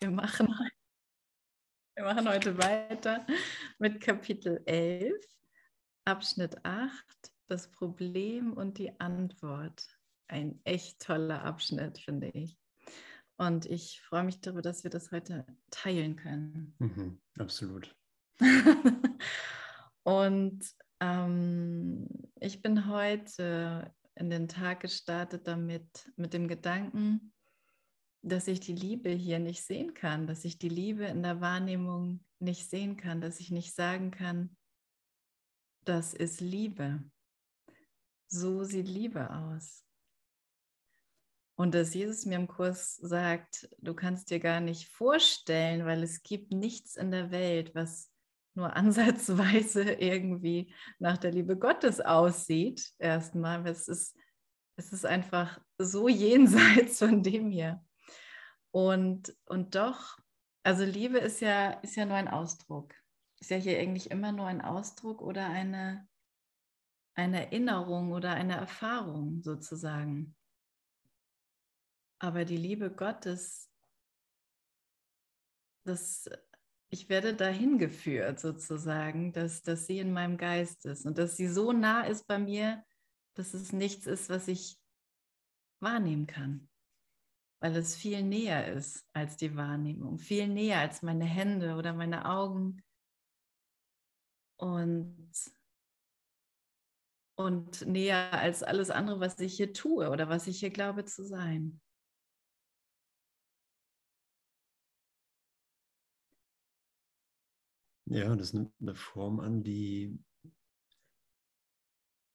Wir machen, wir machen heute weiter mit Kapitel 11, Abschnitt 8, das Problem und die Antwort. Ein echt toller Abschnitt, finde ich. Und ich freue mich darüber, dass wir das heute teilen können. Mhm, absolut. und ähm, ich bin heute in den Tag gestartet damit, mit dem Gedanken, dass ich die Liebe hier nicht sehen kann, dass ich die Liebe in der Wahrnehmung nicht sehen kann, dass ich nicht sagen kann, das ist Liebe. So sieht Liebe aus. Und dass Jesus mir im Kurs sagt, du kannst dir gar nicht vorstellen, weil es gibt nichts in der Welt, was nur ansatzweise irgendwie nach der Liebe Gottes aussieht. Erstmal, es ist, es ist einfach so jenseits von dem hier. Und, und doch, also Liebe ist ja, ist ja nur ein Ausdruck. Ist ja hier eigentlich immer nur ein Ausdruck oder eine, eine Erinnerung oder eine Erfahrung sozusagen. Aber die Liebe Gottes, das, ich werde dahin geführt sozusagen, dass, dass sie in meinem Geist ist und dass sie so nah ist bei mir, dass es nichts ist, was ich wahrnehmen kann weil es viel näher ist als die Wahrnehmung, viel näher als meine Hände oder meine Augen und, und näher als alles andere, was ich hier tue oder was ich hier glaube zu sein. Ja, das nimmt eine Form an, die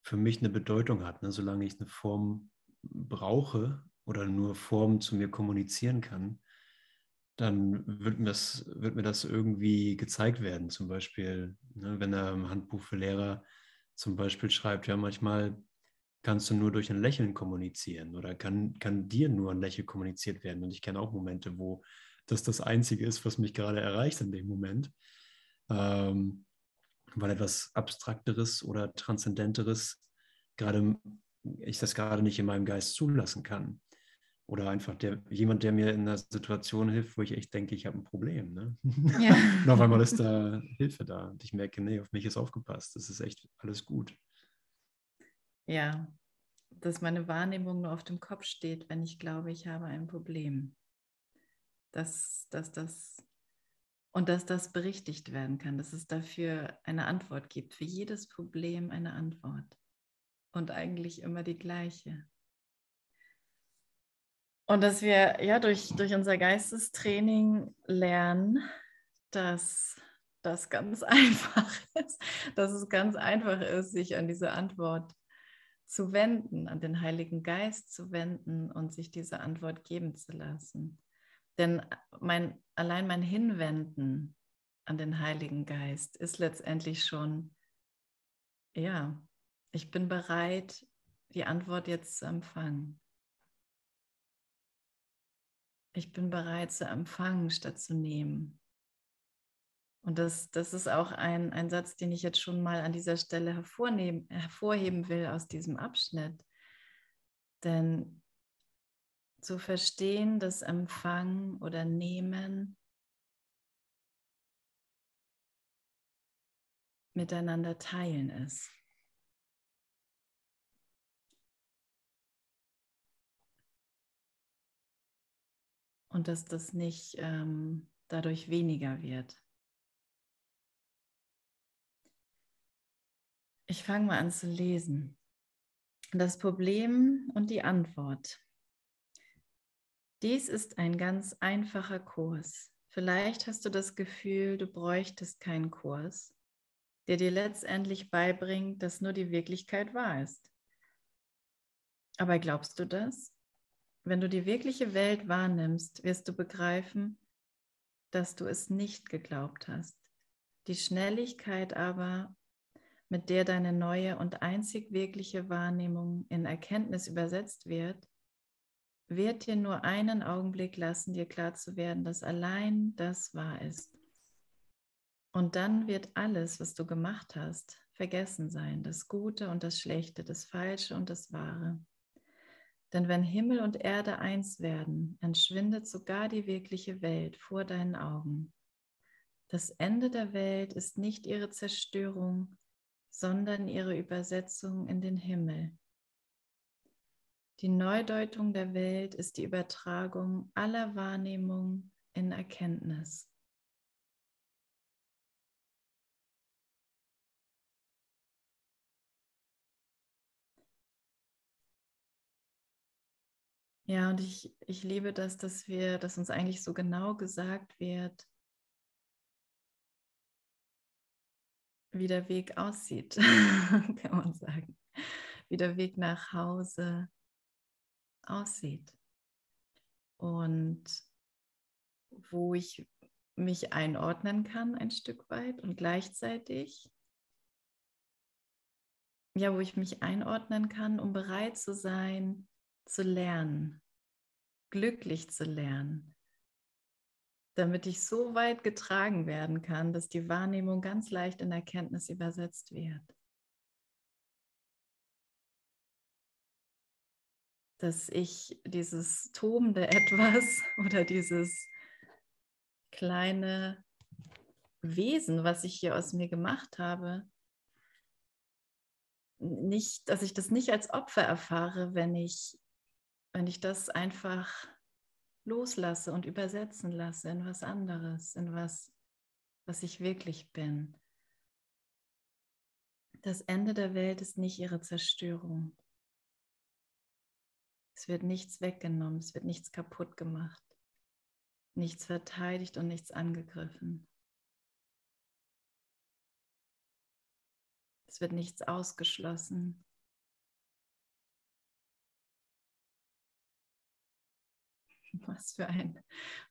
für mich eine Bedeutung hat. Ne? Solange ich eine Form brauche, oder nur Form zu mir kommunizieren kann, dann wird mir das, wird mir das irgendwie gezeigt werden. Zum Beispiel, ne, wenn er im Handbuch für Lehrer zum Beispiel schreibt, ja, manchmal kannst du nur durch ein Lächeln kommunizieren oder kann, kann dir nur ein Lächeln kommuniziert werden. Und ich kenne auch Momente, wo das das Einzige ist, was mich gerade erreicht in dem Moment. Ähm, weil etwas Abstrakteres oder Transzendenteres gerade ich das gerade nicht in meinem Geist zulassen kann. Oder einfach der, jemand, der mir in einer Situation hilft, wo ich echt denke, ich habe ein Problem. Ne? Ja. und auf einmal ist da Hilfe da. Und ich merke, nee, auf mich ist aufgepasst. Das ist echt alles gut. Ja, dass meine Wahrnehmung nur auf dem Kopf steht, wenn ich glaube, ich habe ein Problem. Dass, dass das und dass das berichtigt werden kann, dass es dafür eine Antwort gibt. Für jedes Problem eine Antwort. Und eigentlich immer die gleiche. Und dass wir ja durch, durch unser Geistestraining lernen, dass das ganz einfach ist, dass es ganz einfach ist, sich an diese Antwort zu wenden, an den Heiligen Geist zu wenden und sich diese Antwort geben zu lassen. Denn mein, allein mein Hinwenden an den Heiligen Geist ist letztendlich schon, ja, ich bin bereit, die Antwort jetzt zu empfangen. Ich bin bereit zu empfangen, statt zu nehmen. Und das, das ist auch ein, ein Satz, den ich jetzt schon mal an dieser Stelle hervorheben will aus diesem Abschnitt. Denn zu verstehen, dass Empfangen oder Nehmen miteinander teilen ist. Und dass das nicht ähm, dadurch weniger wird. Ich fange mal an zu lesen. Das Problem und die Antwort. Dies ist ein ganz einfacher Kurs. Vielleicht hast du das Gefühl, du bräuchtest keinen Kurs, der dir letztendlich beibringt, dass nur die Wirklichkeit wahr ist. Aber glaubst du das? Wenn du die wirkliche Welt wahrnimmst, wirst du begreifen, dass du es nicht geglaubt hast. Die Schnelligkeit aber, mit der deine neue und einzig wirkliche Wahrnehmung in Erkenntnis übersetzt wird, wird dir nur einen Augenblick lassen, dir klar zu werden, dass allein das wahr ist. Und dann wird alles, was du gemacht hast, vergessen sein, das Gute und das Schlechte, das Falsche und das Wahre. Denn wenn Himmel und Erde eins werden, entschwindet sogar die wirkliche Welt vor deinen Augen. Das Ende der Welt ist nicht ihre Zerstörung, sondern ihre Übersetzung in den Himmel. Die Neudeutung der Welt ist die Übertragung aller Wahrnehmung in Erkenntnis. Ja, und ich, ich liebe das, dass wir, dass uns eigentlich so genau gesagt wird, wie der Weg aussieht, kann man sagen. Wie der Weg nach Hause aussieht. Und wo ich mich einordnen kann ein Stück weit und gleichzeitig, ja, wo ich mich einordnen kann, um bereit zu sein, zu lernen, glücklich zu lernen, damit ich so weit getragen werden kann, dass die Wahrnehmung ganz leicht in Erkenntnis übersetzt wird. Dass ich dieses tobende Etwas oder dieses kleine Wesen, was ich hier aus mir gemacht habe, nicht, dass ich das nicht als Opfer erfahre, wenn ich wenn ich das einfach loslasse und übersetzen lasse in was anderes, in was, was ich wirklich bin. Das Ende der Welt ist nicht ihre Zerstörung. Es wird nichts weggenommen, es wird nichts kaputt gemacht, nichts verteidigt und nichts angegriffen. Es wird nichts ausgeschlossen. Was für ein,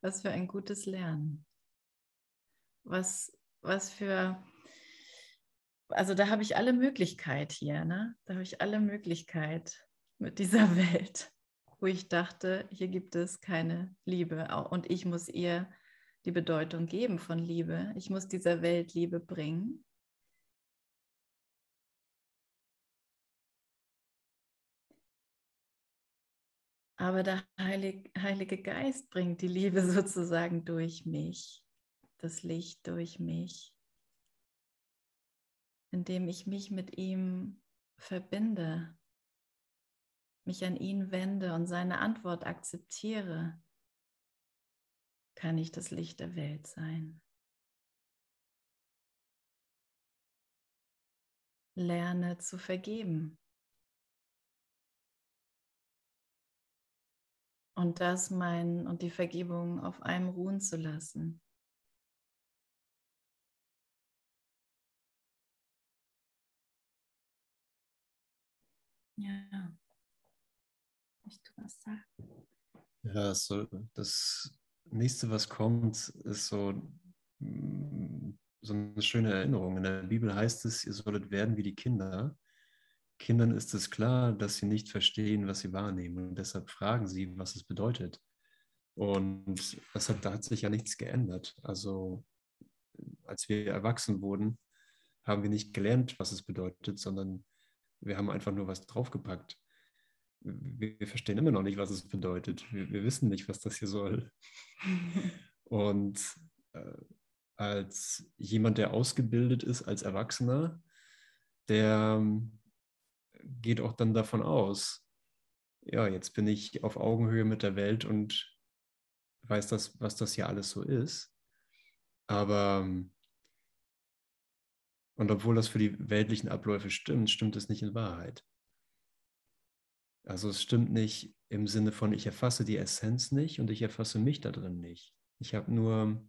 was für ein gutes Lernen. Was, was für, also da habe ich alle Möglichkeit hier, ne? Da habe ich alle Möglichkeit mit dieser Welt, wo ich dachte, hier gibt es keine Liebe und ich muss ihr die Bedeutung geben von Liebe. Ich muss dieser Welt Liebe bringen. Aber der Heilig, Heilige Geist bringt die Liebe sozusagen durch mich, das Licht durch mich, indem ich mich mit ihm verbinde, mich an ihn wende und seine Antwort akzeptiere, kann ich das Licht der Welt sein. Lerne zu vergeben. Und das mein und die Vergebung auf einem ruhen zu lassen. Ja. Möchtest du was sagen? Ja, so das nächste, was kommt, ist so, mm, so eine schöne Erinnerung. In der Bibel heißt es, ihr solltet werden wie die Kinder. Kindern ist es klar, dass sie nicht verstehen, was sie wahrnehmen und deshalb fragen sie, was es bedeutet. Und das hat, da hat sich ja nichts geändert. Also als wir erwachsen wurden, haben wir nicht gelernt, was es bedeutet, sondern wir haben einfach nur was draufgepackt. Wir, verstehen immer noch nicht, was es bedeutet. Wir, wir wissen nicht, was das hier soll. Und äh, als jemand, der ausgebildet ist als Erwachsener, der geht auch dann davon aus, ja, jetzt bin ich auf Augenhöhe mit der Welt und weiß das, was das hier alles so ist. Aber und obwohl das für die weltlichen Abläufe stimmt, stimmt es nicht in Wahrheit. Also es stimmt nicht im Sinne von, ich erfasse die Essenz nicht und ich erfasse mich da drin nicht. Ich habe nur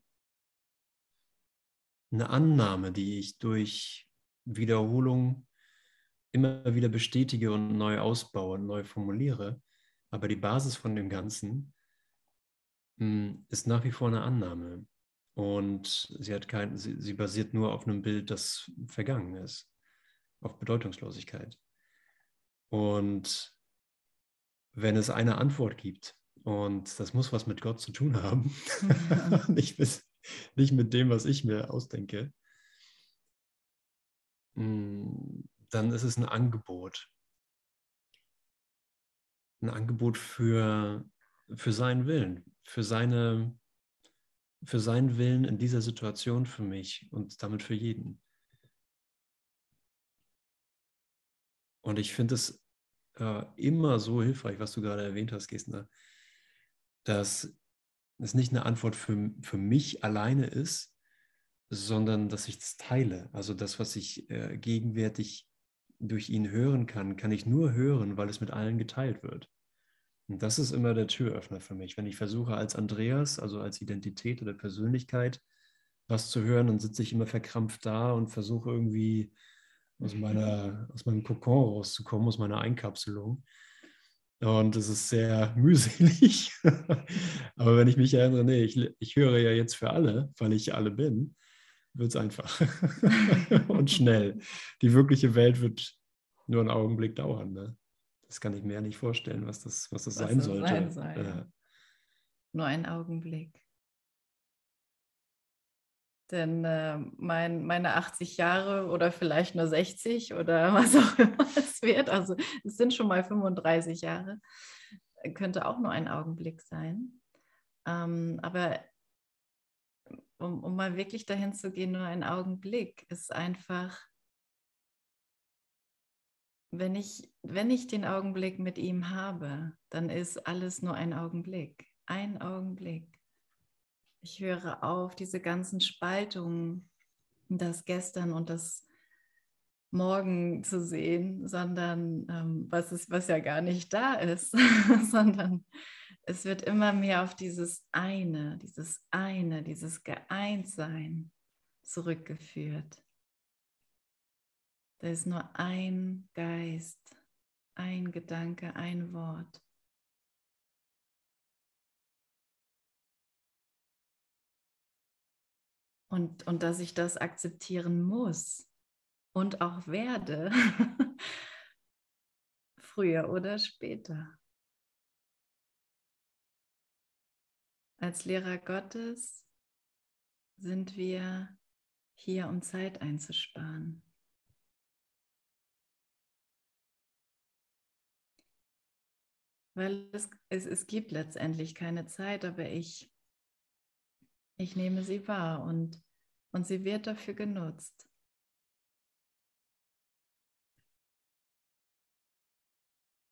eine Annahme, die ich durch Wiederholung immer wieder bestätige und neu ausbaue und neu formuliere. Aber die Basis von dem Ganzen hm, ist nach wie vor eine Annahme. Und sie, hat kein, sie, sie basiert nur auf einem Bild, das vergangen ist, auf Bedeutungslosigkeit. Und wenn es eine Antwort gibt, und das muss was mit Gott zu tun haben, nicht, mit, nicht mit dem, was ich mir ausdenke, hm, dann ist es ein Angebot. ein Angebot für, für seinen Willen, für seine, für seinen Willen in dieser Situation für mich und damit für jeden. Und ich finde es äh, immer so hilfreich, was du gerade erwähnt hast, Gestner, dass es nicht eine Antwort für, für mich alleine ist, sondern dass ich es teile. Also das, was ich äh, gegenwärtig durch ihn hören kann, kann ich nur hören, weil es mit allen geteilt wird. Und das ist immer der Türöffner für mich. Wenn ich versuche, als Andreas, also als Identität oder Persönlichkeit, was zu hören, dann sitze ich immer verkrampft da und versuche irgendwie aus, meiner, aus meinem Kokon rauszukommen, aus meiner Einkapselung. Und es ist sehr mühselig. Aber wenn ich mich erinnere, nee, ich, ich höre ja jetzt für alle, weil ich alle bin, wird es einfach und schnell. Die wirkliche Welt wird nur einen Augenblick dauern. Ne? Das kann ich mir ja nicht vorstellen, was das, was das was sein das sollte. Sein soll, ja. Nur ein Augenblick. Denn äh, mein, meine 80 Jahre oder vielleicht nur 60 oder was auch immer es wird, also es sind schon mal 35 Jahre, könnte auch nur ein Augenblick sein. Ähm, aber um, um mal wirklich dahin zu gehen, nur ein Augenblick ist einfach, wenn ich, wenn ich den Augenblick mit ihm habe, dann ist alles nur ein Augenblick. Ein Augenblick. Ich höre auf, diese ganzen Spaltungen, das Gestern und das Morgen zu sehen, sondern ähm, was, ist, was ja gar nicht da ist, sondern es wird immer mehr auf dieses eine, dieses eine, dieses Geeintsein zurückgeführt. Da ist nur ein Geist, ein Gedanke, ein Wort. Und, und dass ich das akzeptieren muss und auch werde, früher oder später. Als Lehrer Gottes sind wir hier, um Zeit einzusparen. Weil es, es, es gibt letztendlich keine Zeit, aber ich ich nehme sie wahr und, und sie wird dafür genutzt.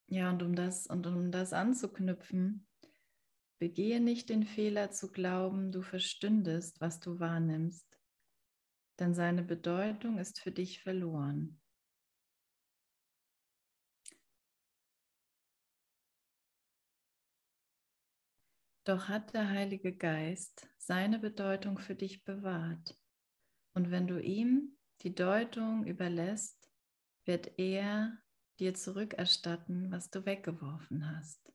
Ja, und um das, und um das anzuknüpfen, begehe nicht den Fehler zu glauben, du verstündest, was du wahrnimmst, denn seine Bedeutung ist für dich verloren. Doch hat der Heilige Geist seine Bedeutung für dich bewahrt. Und wenn du ihm die Deutung überlässt, wird er dir zurückerstatten, was du weggeworfen hast.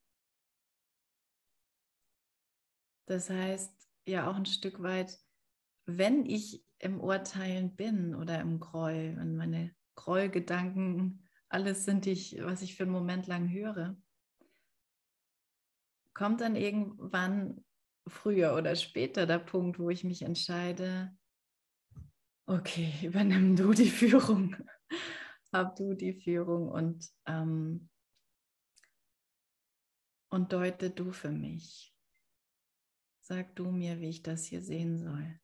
Das heißt ja auch ein Stück weit, wenn ich im Urteilen bin oder im Groll, wenn meine Grollgedanken alles sind, ich, was ich für einen Moment lang höre, kommt dann irgendwann früher oder später der Punkt, wo ich mich entscheide, okay, übernimm du die Führung, hab du die Führung und, ähm, und deute du für mich. Sag du mir, wie ich das hier sehen soll.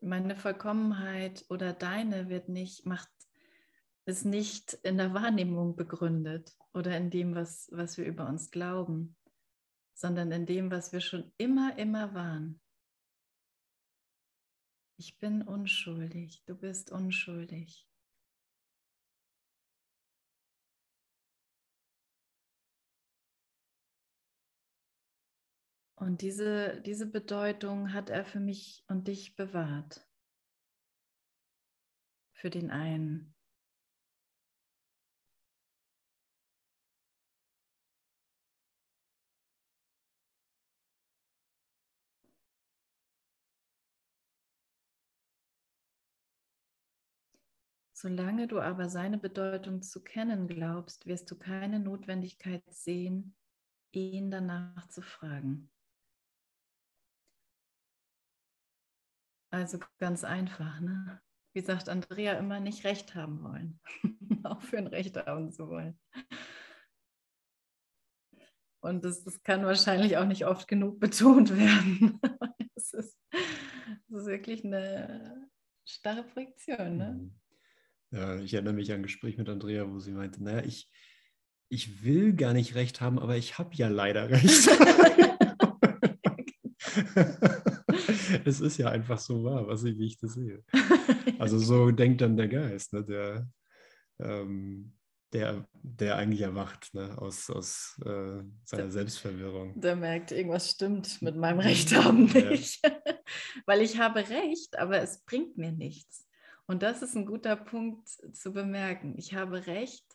Meine Vollkommenheit oder deine wird nicht, macht ist nicht in der Wahrnehmung begründet oder in dem, was, was wir über uns glauben, sondern in dem, was wir schon immer, immer waren. Ich bin unschuldig, du bist unschuldig. Und diese, diese Bedeutung hat er für mich und dich bewahrt. Für den einen. Solange du aber seine Bedeutung zu kennen glaubst, wirst du keine Notwendigkeit sehen, ihn danach zu fragen. Also ganz einfach, ne? wie sagt Andrea immer, nicht recht haben wollen. Aufhören, recht haben zu wollen. Und das, das kann wahrscheinlich auch nicht oft genug betont werden. Es ist, ist, wirklich eine starre Projektion. Ne? Mhm. Ja, ich erinnere mich an ein Gespräch mit Andrea, wo sie meinte, naja, ich, ich will gar nicht recht haben, aber ich habe ja leider recht. es ist ja einfach so wahr, was ich, wie ich das sehe. Also so denkt dann der Geist, ne, der, ähm, der, der eigentlich erwacht ne, aus, aus äh, seiner Selbstverwirrung. Der merkt, irgendwas stimmt mit meinem Recht haben nicht. Ja. Weil ich habe Recht, aber es bringt mir nichts. Und das ist ein guter Punkt zu bemerken. Ich habe Recht,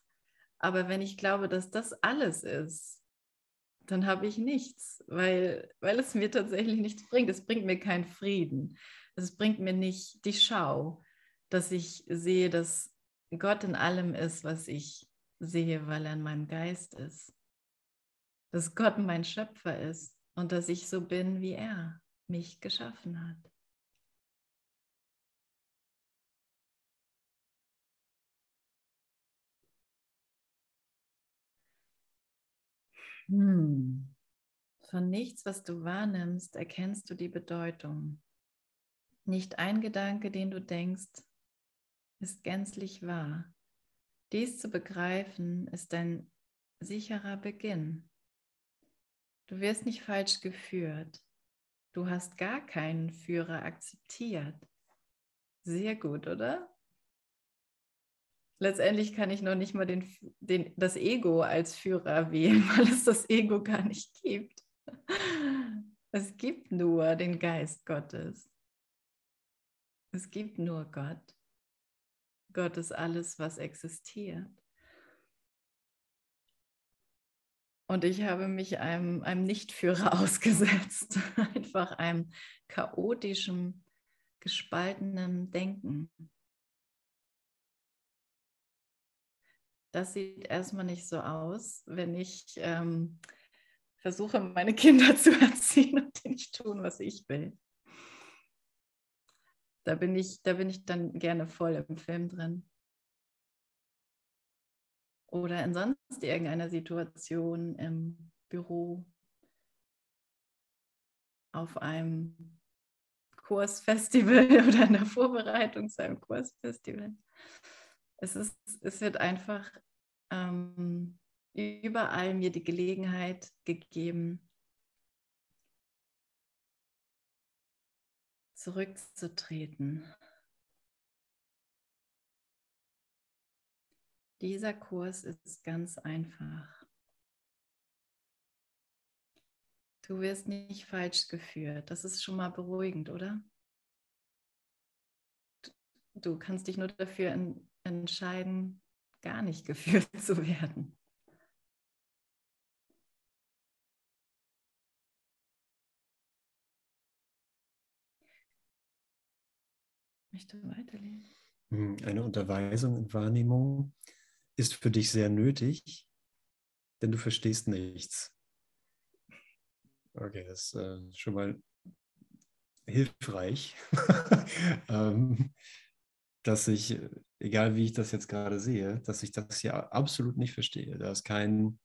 aber wenn ich glaube, dass das alles ist, dann habe ich nichts, weil, weil es mir tatsächlich nichts bringt. Es bringt mir keinen Frieden. Es bringt mir nicht die Schau, dass ich sehe, dass Gott in allem ist, was ich sehe, weil er in meinem Geist ist. Dass Gott mein Schöpfer ist und dass ich so bin, wie er mich geschaffen hat. Hm. Von nichts, was du wahrnimmst, erkennst du die Bedeutung. Nicht ein Gedanke, den du denkst, ist gänzlich wahr. Dies zu begreifen, ist ein sicherer Beginn. Du wirst nicht falsch geführt. Du hast gar keinen Führer akzeptiert. Sehr gut, oder? Letztendlich kann ich noch nicht mal den, den, das Ego als Führer wählen, weil es das Ego gar nicht gibt. Es gibt nur den Geist Gottes. Es gibt nur Gott. Gott ist alles, was existiert. Und ich habe mich einem, einem Nichtführer ausgesetzt, einfach einem chaotischen, gespaltenen Denken. Das sieht erstmal nicht so aus, wenn ich ähm, versuche, meine Kinder zu erziehen und nicht tun, was ich will. Da bin ich, da bin ich dann gerne voll im Film drin. Oder in sonst irgendeiner Situation im Büro, auf einem Kursfestival oder in der Vorbereitung zu einem Kursfestival es, ist, es wird einfach ähm, überall mir die Gelegenheit gegeben, zurückzutreten. Dieser Kurs ist ganz einfach. Du wirst nicht falsch geführt. Das ist schon mal beruhigend, oder? Du kannst dich nur dafür entscheiden, gar nicht geführt zu werden. Möchte weiterlesen. Hm, eine Unterweisung in Wahrnehmung ist für dich sehr nötig, denn du verstehst nichts. Okay, das ist äh, schon mal hilfreich. ähm, dass ich, egal wie ich das jetzt gerade sehe, dass ich das hier absolut nicht verstehe. Da ist kein,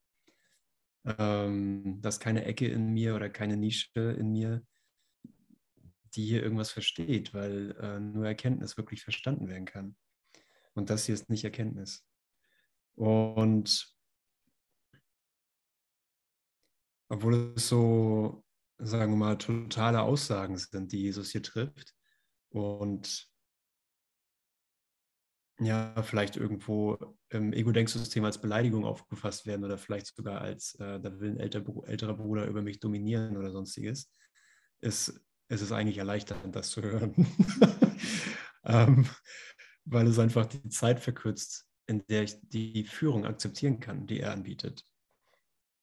ähm, da ist keine Ecke in mir oder keine Nische in mir, die hier irgendwas versteht, weil äh, nur Erkenntnis wirklich verstanden werden kann. Und das hier ist nicht Erkenntnis. Und obwohl es so, sagen wir mal, totale Aussagen sind, die Jesus hier trifft und ja, vielleicht irgendwo im Ego-Denksystem als Beleidigung aufgefasst werden oder vielleicht sogar als, äh, da will ein älter, älterer Bruder über mich dominieren oder sonstiges, ist, ist es eigentlich erleichternd, das zu hören. ähm, weil es einfach die Zeit verkürzt, in der ich die Führung akzeptieren kann, die er anbietet.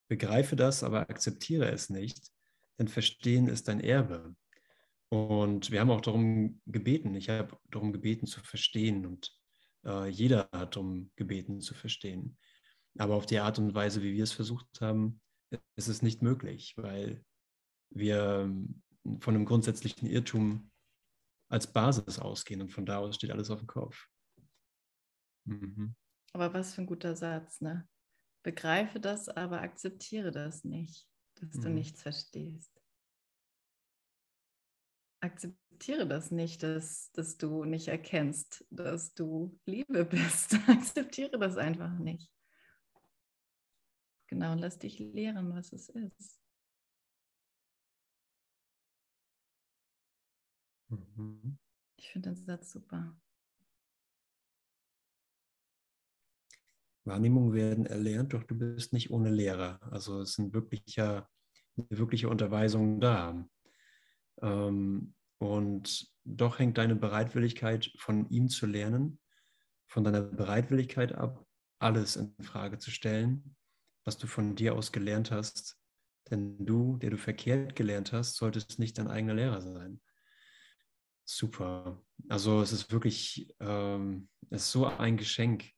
Begreife das, aber akzeptiere es nicht, denn Verstehen ist ein Erbe. Und wir haben auch darum gebeten, ich habe darum gebeten zu verstehen und äh, jeder hat um gebeten zu verstehen. Aber auf die Art und Weise, wie wir es versucht haben, ist es nicht möglich, weil wir ähm, von einem grundsätzlichen Irrtum als Basis ausgehen und von da aus steht alles auf dem Kopf. Mhm. Aber was für ein guter Satz, ne? Begreife das, aber akzeptiere das nicht, dass mhm. du nichts verstehst. Akzeptiere das nicht, dass, dass du nicht erkennst, dass du Liebe bist. akzeptiere das einfach nicht. Genau, lass dich lehren, was es ist. Mhm. Ich finde den Satz super. Wahrnehmungen werden erlernt, doch du bist nicht ohne Lehrer. Also es sind wirkliche, wirkliche Unterweisungen da. Ähm, und doch hängt deine Bereitwilligkeit von ihm zu lernen, von deiner Bereitwilligkeit ab, alles in Frage zu stellen, was du von dir aus gelernt hast. Denn du, der du verkehrt gelernt hast, solltest nicht dein eigener Lehrer sein. Super. Also es ist wirklich, ähm, es ist so ein Geschenk,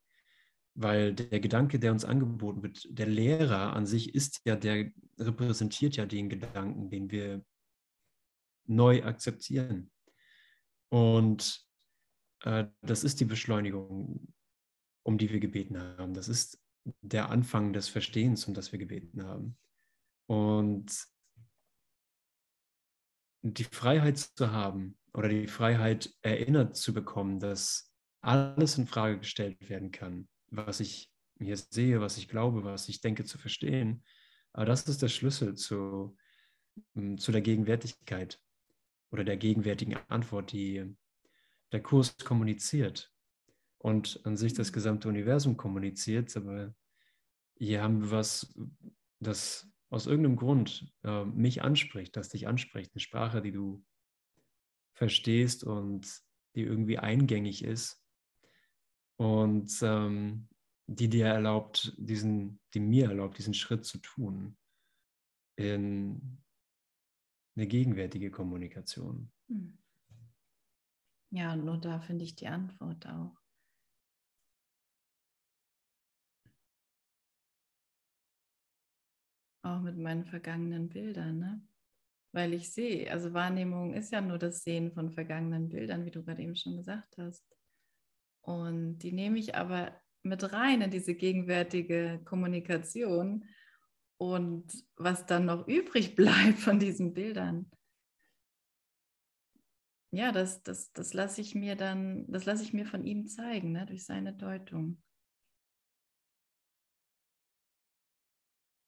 weil der Gedanke, der uns angeboten wird, der Lehrer an sich ist ja, der repräsentiert ja den Gedanken, den wir neu akzeptieren. Und äh, das ist die Beschleunigung, um die wir gebeten haben. Das ist der Anfang des Verstehens, um das wir gebeten haben. Und die Freiheit zu haben oder die Freiheit erinnert zu bekommen, dass alles in Frage gestellt werden kann, was ich hier sehe, was ich glaube, was ich denke zu verstehen. Aber das ist der Schlüssel zu, mm, zu der Gegenwärtigkeit oder der gegenwärtigen Antwort, die der Kurs kommuniziert und an sich das gesamte Universum kommuniziert. Aber hier haben wir was, das aus irgendeinem Grund äh, mich anspricht, das dich anspricht, eine Sprache, die du verstehst und die irgendwie eingängig ist und ähm, die dir erlaubt, diesen, die mir erlaubt, diesen Schritt zu tun in eine gegenwärtige Kommunikation. Hm. Ja, nur da finde ich die Antwort auch. Auch mit meinen vergangenen Bildern, ne? Weil ich sehe, also Wahrnehmung ist ja nur das Sehen von vergangenen Bildern, wie du gerade eben schon gesagt hast. Und die nehme ich aber mit rein in diese gegenwärtige Kommunikation. Und was dann noch übrig bleibt von diesen Bildern, ja, das, das, das lasse ich mir dann, das lasse ich mir von ihm zeigen, ne, durch seine Deutung.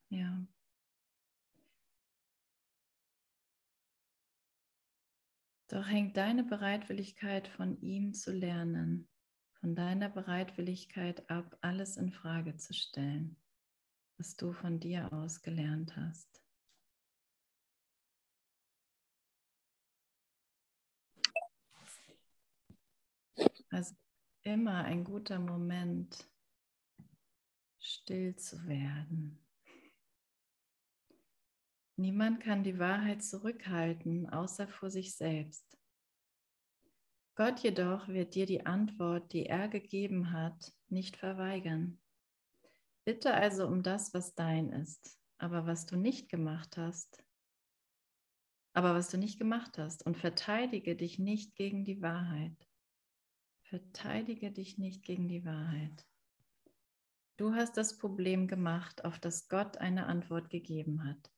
Ja. Doch hängt deine Bereitwilligkeit von ihm zu lernen von deiner Bereitwilligkeit ab, alles in Frage zu stellen, was du von dir aus gelernt hast. Also immer ein guter Moment, still zu werden. Niemand kann die Wahrheit zurückhalten, außer vor sich selbst. Gott jedoch wird dir die Antwort, die er gegeben hat, nicht verweigern. Bitte also um das, was dein ist, aber was du nicht gemacht hast, aber was du nicht gemacht hast und verteidige dich nicht gegen die Wahrheit. Verteidige dich nicht gegen die Wahrheit. Du hast das Problem gemacht, auf das Gott eine Antwort gegeben hat.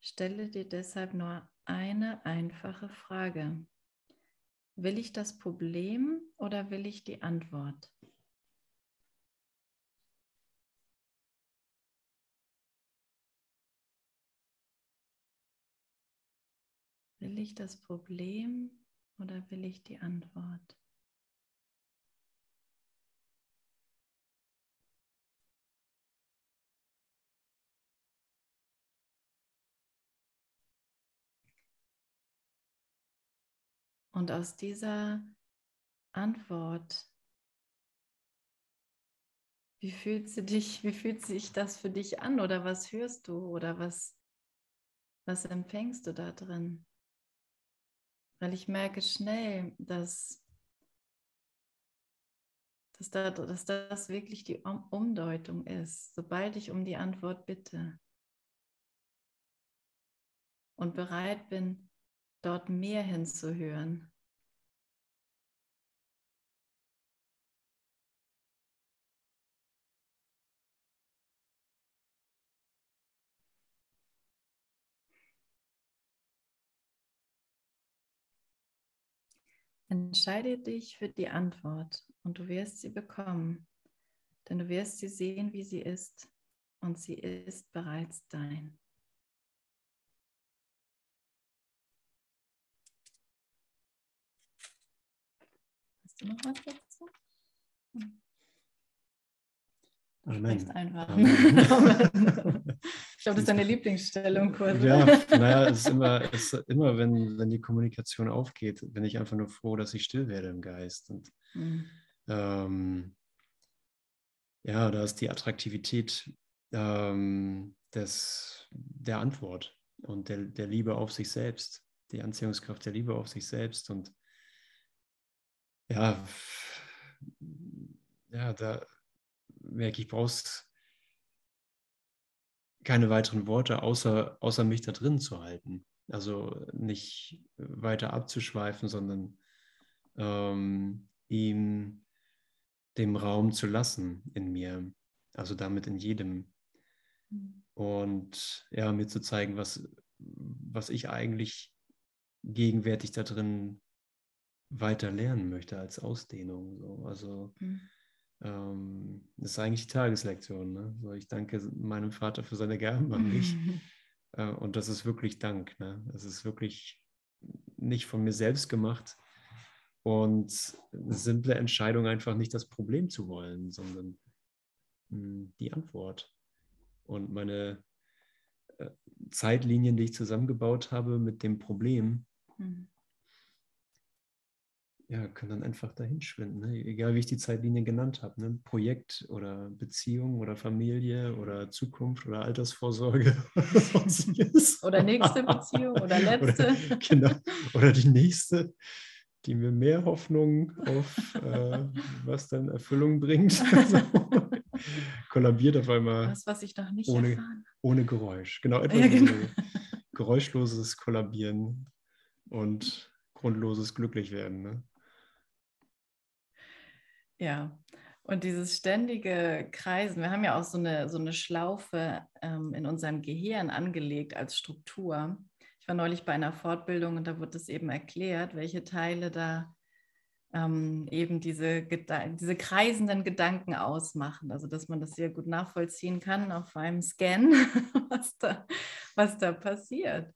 Stelle dir deshalb nur eine einfache Frage. Will ich das Problem oder will ich die Antwort? Will ich das Problem oder will ich die Antwort? Und aus dieser Antwort, wie fühlt, sie dich, wie fühlt sich das für dich an oder was hörst du oder was, was empfängst du da drin? Weil ich merke schnell, dass, dass, da, dass das wirklich die Umdeutung ist, sobald ich um die Antwort bitte und bereit bin, dort mehr hinzuhören, Entscheide dich für die Antwort und du wirst sie bekommen, denn du wirst sie sehen, wie sie ist und sie ist bereits dein. Hast du noch was dazu? Hm. Amen. einfach. Amen. ich glaube, das ist deine Lieblingsstelle im Kurs. Ja, naja, es ist immer, es ist immer wenn, wenn die Kommunikation aufgeht, bin ich einfach nur froh, dass ich still werde im Geist. Und mhm. ähm, ja, da ist die Attraktivität ähm, des, der Antwort und der, der Liebe auf sich selbst, die Anziehungskraft der Liebe auf sich selbst. Und ja, ja, da merke ich, brauchst keine weiteren Worte, außer, außer mich da drin zu halten. Also nicht weiter abzuschweifen, sondern ähm, ihm dem Raum zu lassen in mir, also damit in jedem. Und ja, mir zu zeigen, was, was ich eigentlich gegenwärtig da drin weiter lernen möchte als Ausdehnung. So. Also mhm. Ähm, das ist eigentlich die Tageslektion. Ne? So, ich danke meinem Vater für seine Gaben an mich. äh, und das ist wirklich Dank. Ne? Das ist wirklich nicht von mir selbst gemacht. Und eine simple Entscheidung, einfach nicht das Problem zu wollen, sondern mh, hm, die Antwort. Und meine äh, Zeitlinien, die ich zusammengebaut habe mit dem Problem, mhm ja, können dann einfach dahin schwinden. Ne? Egal wie ich die Zeitlinie genannt habe. Ne? Projekt oder Beziehung oder Familie oder Zukunft oder Altersvorsorge oder nächste Beziehung oder letzte. Oder, genau. Oder die nächste, die mir mehr Hoffnung auf äh, was dann Erfüllung bringt. Also, kollabiert auf einmal. Das, was ich noch nicht ohne, erfahren. ohne Geräusch. Genau, etwas ja, genau. geräuschloses Kollabieren und grundloses Glücklichwerden. Ne? Ja, und dieses ständige Kreisen, wir haben ja auch so eine, so eine Schlaufe ähm, in unserem Gehirn angelegt als Struktur. Ich war neulich bei einer Fortbildung und da wurde es eben erklärt, welche Teile da ähm, eben diese, diese kreisenden Gedanken ausmachen. Also dass man das sehr gut nachvollziehen kann auf einem Scan, was da, was da passiert.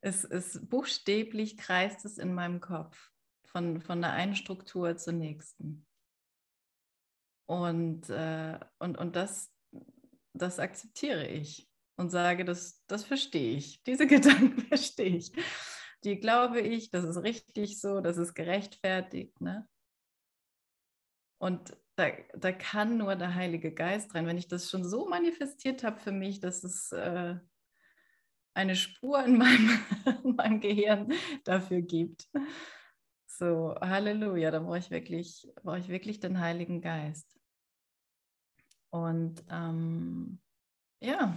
Es ist buchstäblich kreist es in meinem Kopf von, von der einen Struktur zur nächsten. Und, äh, und, und das, das akzeptiere ich und sage, das, das verstehe ich. Diese Gedanken verstehe ich. Die glaube ich, das ist richtig so, das ist gerechtfertigt. Ne? Und da, da kann nur der Heilige Geist rein. Wenn ich das schon so manifestiert habe für mich, dass es äh, eine Spur in meinem, in meinem Gehirn dafür gibt. So, Halleluja, da brauche ich wirklich, brauche ich wirklich den Heiligen Geist. Und ähm, ja,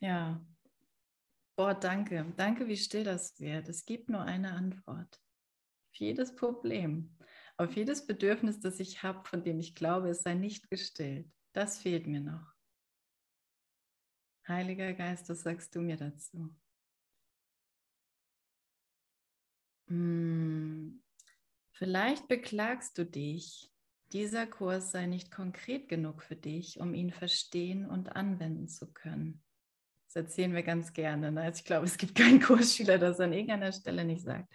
ja, boah, danke, danke, wie still das wird. Es gibt nur eine Antwort auf jedes Problem, auf jedes Bedürfnis, das ich habe, von dem ich glaube, es sei nicht gestillt. Das fehlt mir noch. Heiliger Geist, was sagst du mir dazu? Hm, vielleicht beklagst du dich dieser Kurs sei nicht konkret genug für dich, um ihn verstehen und anwenden zu können. Das erzählen wir ganz gerne. Ne? Also ich glaube, es gibt keinen Kursschüler, der das an irgendeiner Stelle nicht sagt.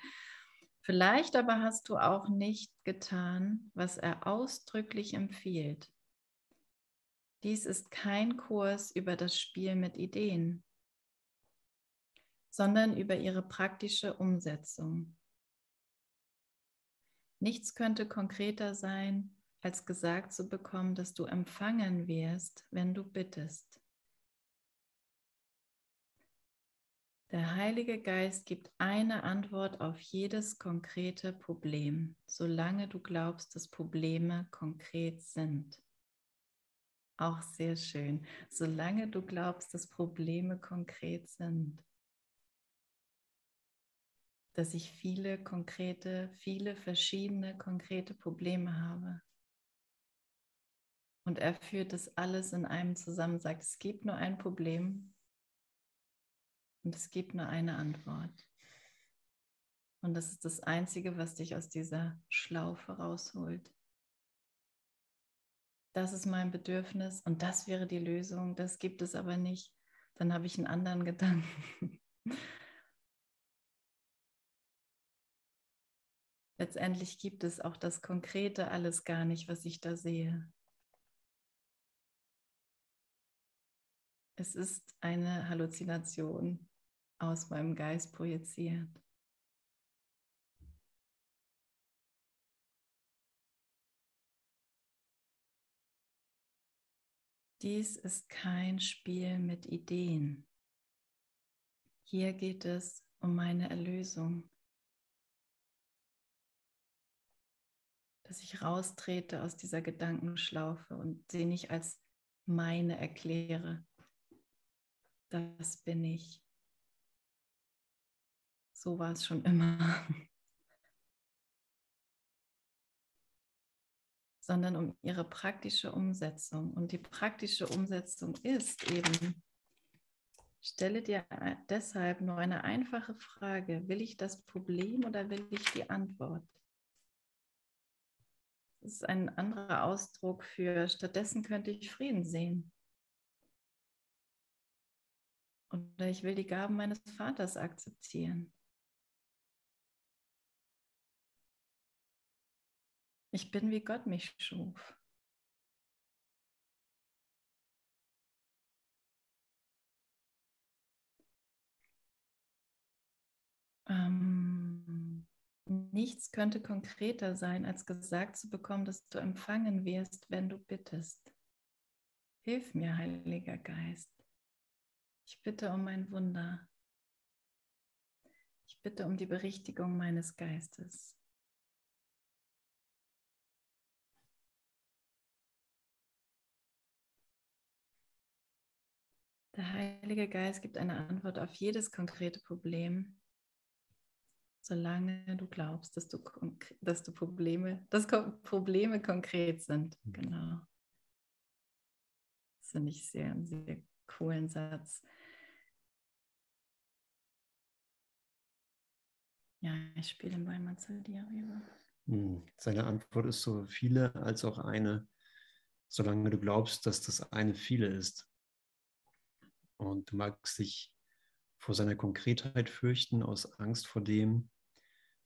Vielleicht aber hast du auch nicht getan, was er ausdrücklich empfiehlt. Dies ist kein Kurs über das Spiel mit Ideen, sondern über ihre praktische Umsetzung. Nichts könnte konkreter sein als gesagt zu bekommen, dass du empfangen wirst, wenn du bittest. Der Heilige Geist gibt eine Antwort auf jedes konkrete Problem, solange du glaubst, dass Probleme konkret sind. Auch sehr schön. Solange du glaubst, dass Probleme konkret sind. Dass ich viele konkrete, viele verschiedene konkrete Probleme habe. Und er führt das alles in einem zusammen, sagt, es gibt nur ein Problem und es gibt nur eine Antwort. Und das ist das Einzige, was dich aus dieser Schlaufe rausholt. Das ist mein Bedürfnis und das wäre die Lösung. Das gibt es aber nicht. Dann habe ich einen anderen Gedanken. Letztendlich gibt es auch das Konkrete alles gar nicht, was ich da sehe. Es ist eine Halluzination aus meinem Geist projiziert. Dies ist kein Spiel mit Ideen. Hier geht es um meine Erlösung. Dass ich raustrete aus dieser Gedankenschlaufe und sie nicht als meine erkläre. Das bin ich. So war es schon immer. sondern um ihre praktische Umsetzung. Und die praktische Umsetzung ist eben, stelle dir deshalb nur eine einfache Frage, will ich das Problem oder will ich die Antwort? Das ist ein anderer Ausdruck für, stattdessen könnte ich Frieden sehen. Oder ich will die Gaben meines Vaters akzeptieren. Ich bin, wie Gott mich schuf. Ähm, nichts könnte konkreter sein, als gesagt zu bekommen, dass du empfangen wirst, wenn du bittest. Hilf mir, Heiliger Geist. Ich bitte um ein Wunder. Ich bitte um die Berichtigung meines Geistes. Der Heilige Geist gibt eine Antwort auf jedes konkrete Problem, solange du glaubst, dass du, dass du Probleme, dass Probleme konkret sind. Mhm. Genau. Das finde ich sehr, sehr coolen Satz. Ja, ich spiele den Ball mal zu dir rüber. Seine Antwort ist so viele als auch eine, solange du glaubst, dass das eine viele ist. Und du magst dich vor seiner Konkretheit fürchten, aus Angst vor dem,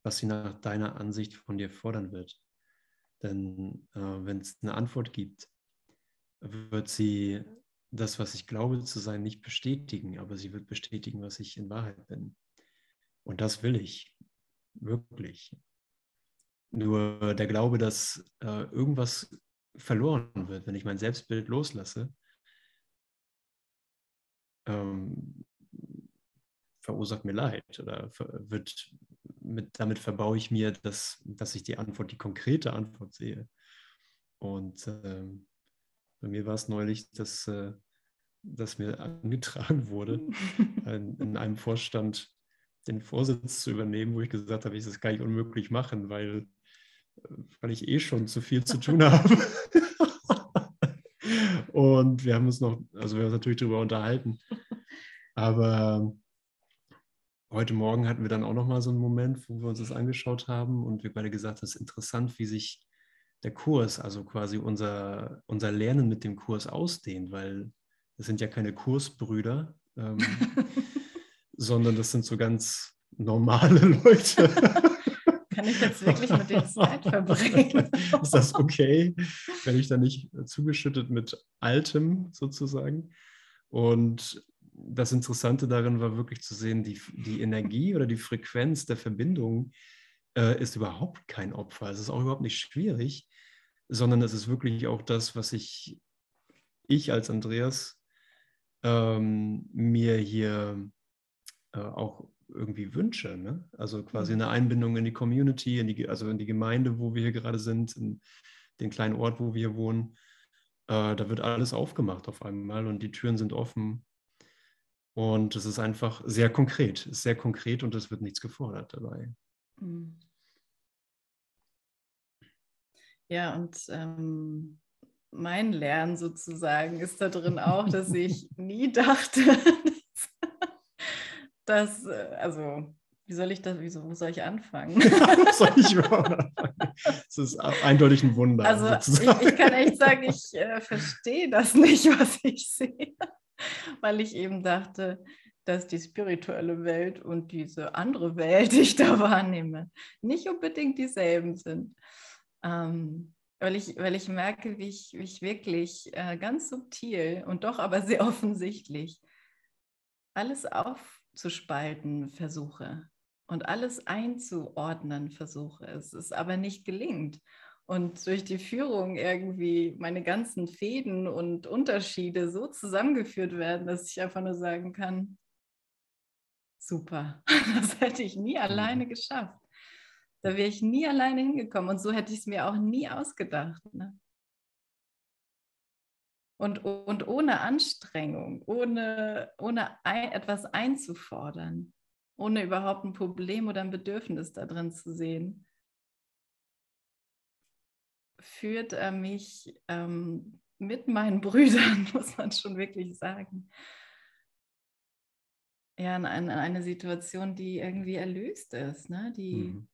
was sie nach deiner Ansicht von dir fordern wird. Denn äh, wenn es eine Antwort gibt, wird sie das, was ich glaube zu sein, nicht bestätigen, aber sie wird bestätigen, was ich in Wahrheit bin. Und das will ich, wirklich. Nur der Glaube, dass äh, irgendwas verloren wird, wenn ich mein Selbstbild loslasse, ähm, verursacht mir Leid oder wird mit, damit verbaue ich mir, dass, dass ich die Antwort, die konkrete Antwort sehe. Und ähm, bei mir war es neulich, dass, äh, dass mir angetragen wurde, in, in, einem Vorstand den Vorsitz zu übernehmen, wo ich gesagt habe, ich das gar nicht unmöglich machen, weil, äh, weil ich eh schon zu viel zu tun habe. Und wir haben uns noch, also wir haben uns natürlich darüber unterhalten. Aber heute Morgen hatten wir dann auch noch mal so einen Moment, wo wir uns das angeschaut haben und wir beide gesagt, es ist interessant, wie sich der Kurs, also quasi unser, unser Lernen mit dem Kurs ausdehnt, weil das sind ja keine Kursbrüder, ähm, sondern das sind so ganz normale Leute. Kann ich jetzt wirklich mit denen Zeit verbringen? ist das okay, wenn ich da nicht zugeschüttet mit Altem sozusagen? Und das Interessante darin war wirklich zu sehen, die, die Energie oder die Frequenz der Verbindung äh, ist überhaupt kein Opfer. Es ist auch überhaupt nicht schwierig, sondern es ist wirklich auch das, was ich, ich als Andreas ähm, mir hier äh, auch irgendwie wünsche. Ne? Also quasi mhm. eine Einbindung in die Community, in die, also in die Gemeinde, wo wir hier gerade sind, in den kleinen Ort, wo wir wohnen. Äh, da wird alles aufgemacht auf einmal und die Türen sind offen und es ist einfach sehr konkret, sehr konkret und es wird nichts gefordert dabei. Mhm. Ja, und ähm, mein Lernen sozusagen ist da drin auch, dass ich nie dachte, dass, äh, also Wie soll ich das, wieso, wo soll ich anfangen? wo soll ich überhaupt anfangen? Das ist eindeutig ein Wunder. Also ich, ich, kann echt sagen, ich äh, verstehe das nicht, was ich sehe, weil ich eben dachte, dass die spirituelle Welt und diese andere Welt, die ich da wahrnehme, nicht unbedingt dieselben sind. Ähm, weil, ich, weil ich merke, wie ich, wie ich wirklich äh, ganz subtil und doch aber sehr offensichtlich alles aufzuspalten versuche und alles einzuordnen versuche. Es ist aber nicht gelingt. Und durch die Führung irgendwie meine ganzen Fäden und Unterschiede so zusammengeführt werden, dass ich einfach nur sagen kann, super, das hätte ich nie alleine mhm. geschafft. Da wäre ich nie alleine hingekommen und so hätte ich es mir auch nie ausgedacht. Ne? Und, und ohne Anstrengung, ohne, ohne ein, etwas einzufordern ohne überhaupt ein Problem oder ein Bedürfnis da drin zu sehen, führt er mich ähm, mit meinen Brüdern, muss man schon wirklich sagen, ja, in eine, in eine Situation, die irgendwie erlöst ist, ne? die, mhm.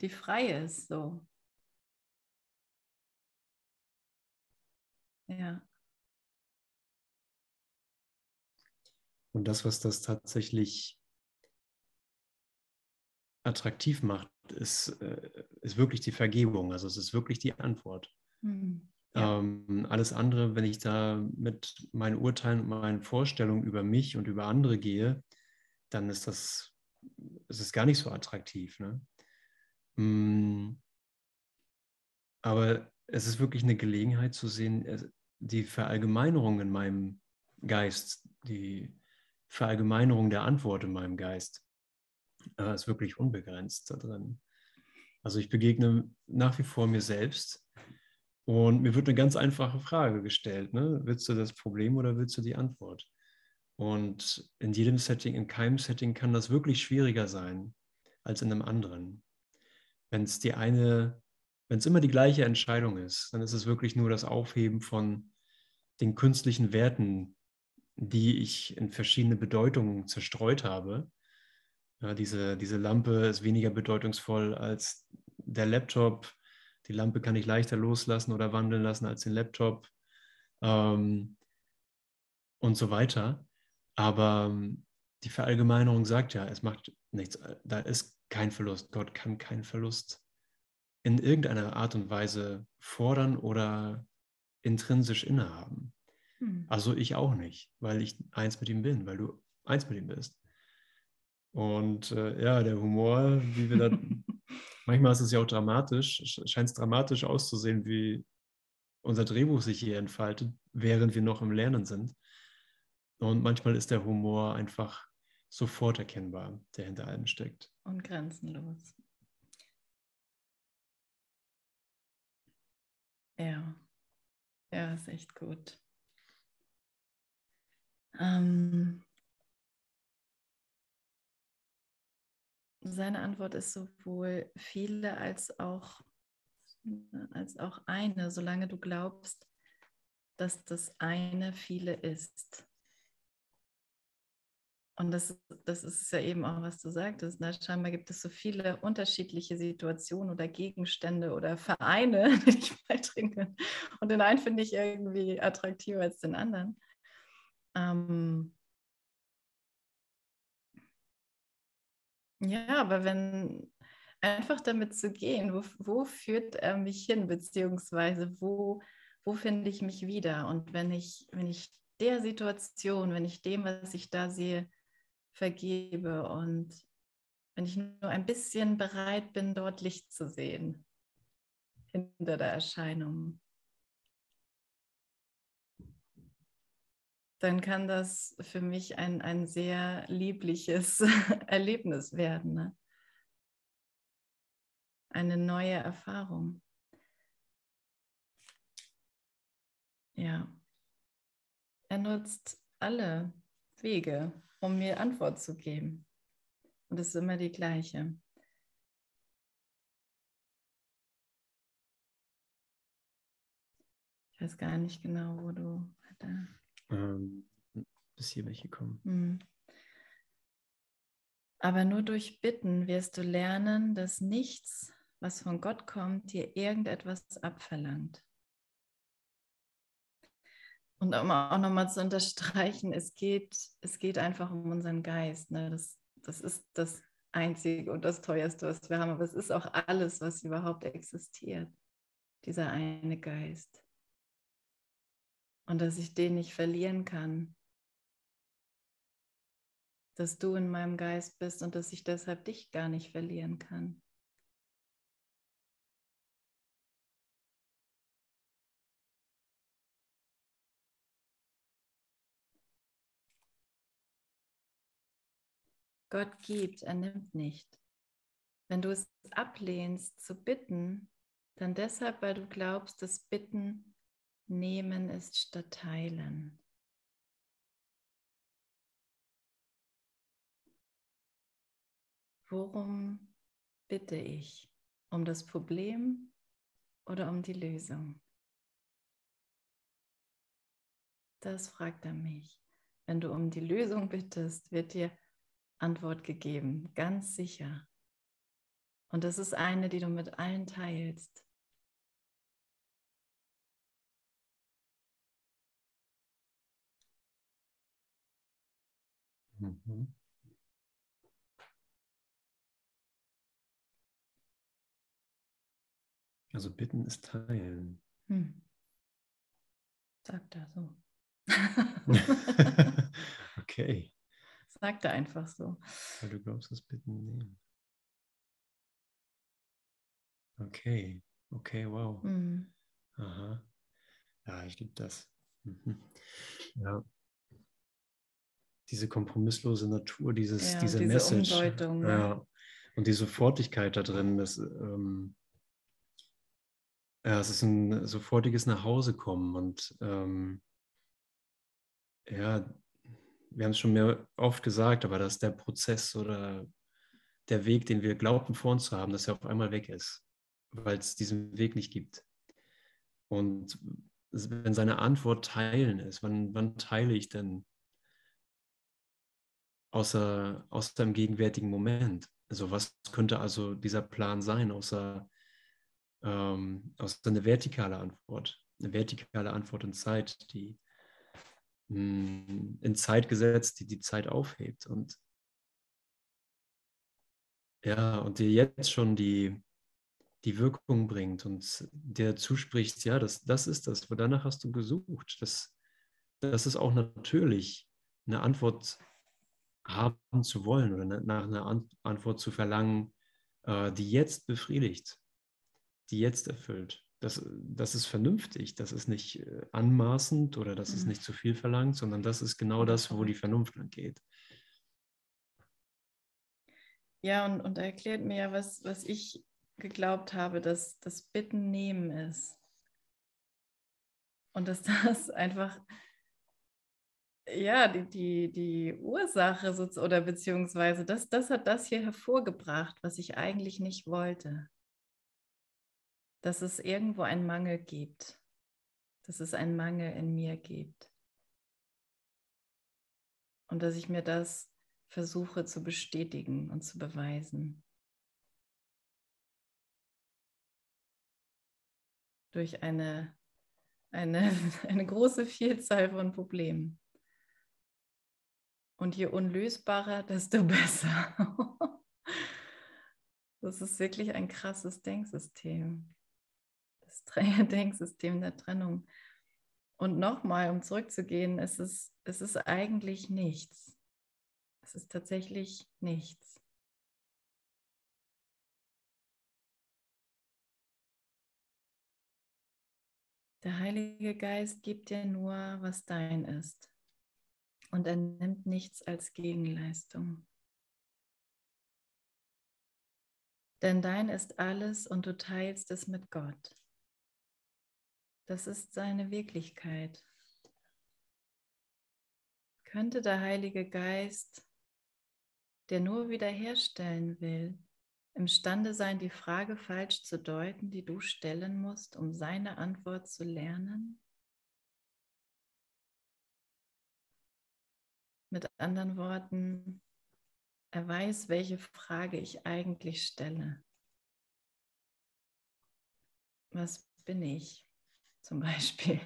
Die frei ist. So. Ja. Und das, was das tatsächlich attraktiv macht, ist, äh, ist wirklich die Vergebung. Also es ist wirklich die Antwort. Mhm. Ja. Ähm, alles andere, wenn ich da mit meinen Urteilen und meinen Vorstellungen über mich und über andere gehe, dann ist das, es ist gar nicht so attraktiv. Ne? Mhm. Aber es ist wirklich eine Gelegenheit zu sehen, die Verallgemeinerung in meinem Geist, die Verallgemeinerung der Antwort in meinem Geist äh, ist wirklich unbegrenzt da drin. Also ich begegne nach wie vor mir selbst und mir wird eine ganz einfache Frage gestellt. Ne? Willst du das Problem oder willst du die Antwort? Und in jedem Setting, in keinem Setting kann das wirklich schwieriger sein als in einem anderen. Wenn es die eine, wenn es immer die gleiche Entscheidung ist, dann ist es wirklich nur das Aufheben von den künstlichen Werten, die ich in verschiedene Bedeutungen zerstreut habe ja, diese, diese Lampe ist weniger bedeutungsvoll als der Laptop. Die Lampe kann ich leichter loslassen oder wandeln lassen als den Laptop ähm, und so weiter. Aber ähm, die Verallgemeinerung sagt ja, es macht nichts. Da ist kein Verlust. Gott kann keinen Verlust in irgendeiner Art und Weise fordern oder intrinsisch innehaben. Hm. Also ich auch nicht, weil ich eins mit ihm bin, weil du eins mit ihm bist. Und äh, ja, der Humor, wie wir da, manchmal ist es ja auch dramatisch, scheint es dramatisch auszusehen, wie unser Drehbuch sich hier entfaltet, während wir noch im Lernen sind. Und manchmal ist der Humor einfach sofort erkennbar, der hinter allem steckt. Und grenzenlos. Ja, ja, ist echt gut. Ähm, Seine Antwort ist sowohl viele als auch, als auch eine, solange du glaubst, dass das eine viele ist. Und das, das ist ja eben auch, was du sagtest. Ne? Scheinbar gibt es so viele unterschiedliche Situationen oder Gegenstände oder Vereine, die ich beitrinke. Und den einen finde ich irgendwie attraktiver als den anderen. Ähm, Ja, aber wenn einfach damit zu gehen, wo, wo führt er mich hin, beziehungsweise wo, wo finde ich mich wieder? Und wenn ich, wenn ich der Situation, wenn ich dem, was ich da sehe, vergebe und wenn ich nur ein bisschen bereit bin, dort Licht zu sehen hinter der Erscheinung, dann kann das für mich ein, ein sehr liebliches Erlebnis werden. Ne? Eine neue Erfahrung. Ja. Er nutzt alle Wege, um mir Antwort zu geben. Und es ist immer die gleiche. Ich weiß gar nicht genau, wo du. Da ähm, bis hier welche kommen. Mhm. Aber nur durch Bitten wirst du lernen, dass nichts, was von Gott kommt, dir irgendetwas abverlangt. Und um auch nochmal zu unterstreichen, es geht, es geht einfach um unseren Geist. Ne? Das, das ist das Einzige und das Teuerste, was wir haben. Aber es ist auch alles, was überhaupt existiert. Dieser eine Geist. Und dass ich den nicht verlieren kann. Dass du in meinem Geist bist und dass ich deshalb dich gar nicht verlieren kann. Gott gibt, er nimmt nicht. Wenn du es ablehnst zu bitten, dann deshalb, weil du glaubst, dass Bitten nehmen ist statt teilen. Worum bitte ich? Um das Problem oder um die Lösung? Das fragt er mich. Wenn du um die Lösung bittest, wird dir Antwort gegeben, ganz sicher. Und das ist eine, die du mit allen teilst. Mhm. Also bitten ist teilen. Hm. Sagt er so. okay. Sagt er einfach so. Weil du glaubst, das Bitten nehmen. Okay, okay, wow. Mhm. Aha. Ja, ich liebe das. Mhm. Ja. Diese kompromisslose Natur, dieses, ja, diese, diese Message. Umdeutung, ja. ja. Und die Sofortigkeit da drin, das, ähm, ja, es ist ein sofortiges Nachhausekommen und ähm, ja, wir haben es schon mehr oft gesagt, aber dass der Prozess oder der Weg, den wir glaubten vor uns zu haben, dass er auf einmal weg ist, weil es diesen Weg nicht gibt. Und wenn seine Antwort teilen ist, wann, wann teile ich denn außer, außer im gegenwärtigen Moment? Also was könnte also dieser Plan sein, außer, ähm, außer eine vertikale Antwort, eine vertikale Antwort in Zeit, die in Zeit gesetzt, die die Zeit aufhebt. Und ja, und dir jetzt schon die, die Wirkung bringt und dir zuspricht, ja, das, das ist das, danach hast du gesucht. Das, das ist auch natürlich, eine Antwort haben zu wollen oder nach einer Antwort zu verlangen, äh, die jetzt befriedigt, die jetzt erfüllt das, das ist vernünftig, das ist nicht äh, anmaßend oder das ist mhm. nicht zu viel verlangt, sondern das ist genau das, wo die Vernunft lang geht. Ja, und, und er erklärt mir ja, was, was ich geglaubt habe, dass das Bitten nehmen ist. Und dass das einfach, ja, die, die, die Ursache oder beziehungsweise das, das hat das hier hervorgebracht, was ich eigentlich nicht wollte dass es irgendwo einen Mangel gibt, dass es einen Mangel in mir gibt. Und dass ich mir das versuche zu bestätigen und zu beweisen. Durch eine, eine, eine große Vielzahl von Problemen. Und je unlösbarer, desto besser. Das ist wirklich ein krasses Denksystem das Denksystem der Trennung. Und nochmal, um zurückzugehen, es ist, es ist eigentlich nichts. Es ist tatsächlich nichts. Der Heilige Geist gibt dir nur, was dein ist. Und er nimmt nichts als Gegenleistung. Denn dein ist alles und du teilst es mit Gott. Das ist seine Wirklichkeit. Könnte der Heilige Geist, der nur wiederherstellen will, imstande sein, die Frage falsch zu deuten, die du stellen musst, um seine Antwort zu lernen? Mit anderen Worten, Er weiß, welche Frage ich eigentlich stelle. Was bin ich zum Beispiel?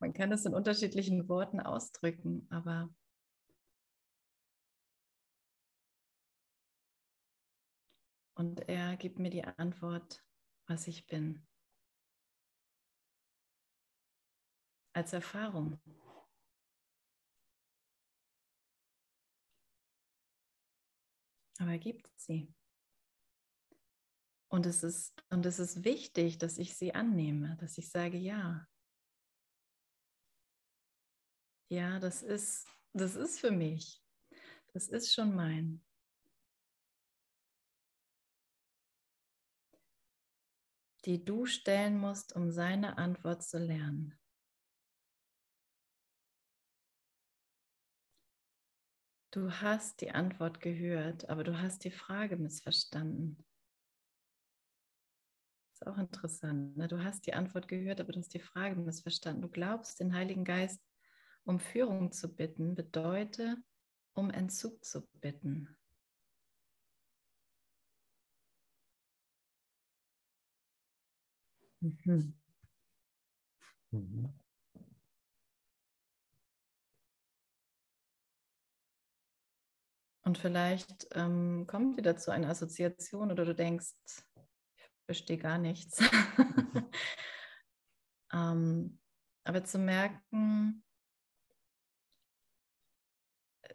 Man kann es in unterschiedlichen Worten ausdrücken, aber und er gibt mir die Antwort, was ich bin. Als Erfahrung. Aber er gibt sie. Und es, ist, und es ist wichtig, dass ich sie annehme, dass ich sage, ja. Ja, das ist, das ist für mich. Das ist schon mein. Die du stellen musst, um seine Antwort zu lernen. Du hast die Antwort gehört, aber du hast die Frage missverstanden. Ist auch interessant. Ne? Du hast die Antwort gehört, aber du hast die Frage missverstanden. Du glaubst, den Heiligen Geist um Führung zu bitten, bedeutet, um Entzug zu bitten. Mhm. Mhm. Und vielleicht ähm, kommt dir dazu eine Assoziation oder du denkst, verstehe gar nichts. ähm, aber zu merken,